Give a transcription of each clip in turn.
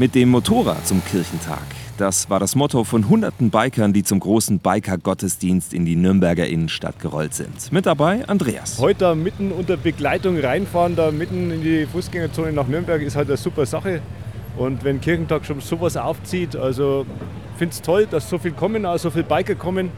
Mit dem Motorrad zum Kirchentag. Das war das Motto von hunderten Bikern, die zum großen Biker-Gottesdienst in die Nürnberger Innenstadt gerollt sind. Mit dabei Andreas. Heute mitten unter Begleitung reinfahren, da mitten in die Fußgängerzone nach Nürnberg, ist halt eine super Sache. Und wenn Kirchentag schon sowas aufzieht, also finde es toll, dass so viel kommen, auch so viele Biker kommen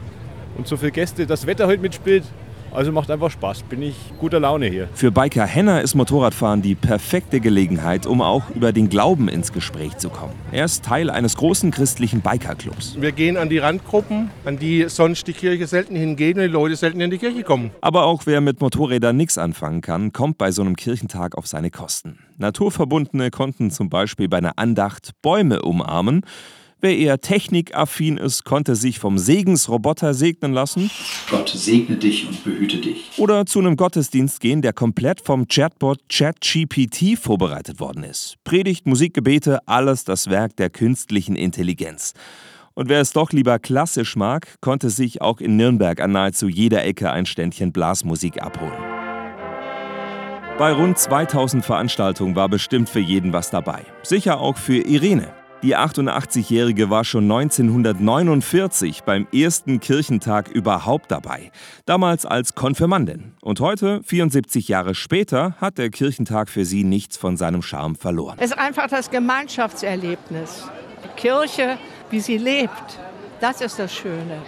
und so viele Gäste. Das Wetter heute mitspielt. Also macht einfach Spaß, bin ich guter Laune hier. Für Biker Henner ist Motorradfahren die perfekte Gelegenheit, um auch über den Glauben ins Gespräch zu kommen. Er ist Teil eines großen christlichen Bikerclubs. Wir gehen an die Randgruppen, an die sonst die Kirche selten hingeht und die Leute selten in die Kirche kommen. Aber auch wer mit Motorrädern nichts anfangen kann, kommt bei so einem Kirchentag auf seine Kosten. Naturverbundene konnten zum Beispiel bei einer Andacht Bäume umarmen. Wer eher technikaffin ist, konnte sich vom Segensroboter segnen lassen. Gott segne dich und behüte dich. Oder zu einem Gottesdienst gehen, der komplett vom Chatbot ChatGPT vorbereitet worden ist. Predigt, Musik, Gebete, alles das Werk der künstlichen Intelligenz. Und wer es doch lieber klassisch mag, konnte sich auch in Nürnberg an nahezu jeder Ecke ein Ständchen Blasmusik abholen. Bei rund 2000 Veranstaltungen war bestimmt für jeden was dabei. Sicher auch für Irene. Die 88-Jährige war schon 1949 beim ersten Kirchentag überhaupt dabei, damals als Konfirmandin. Und heute, 74 Jahre später, hat der Kirchentag für sie nichts von seinem Charme verloren. Es ist einfach das Gemeinschaftserlebnis. Die Kirche, wie sie lebt, das ist das Schöne.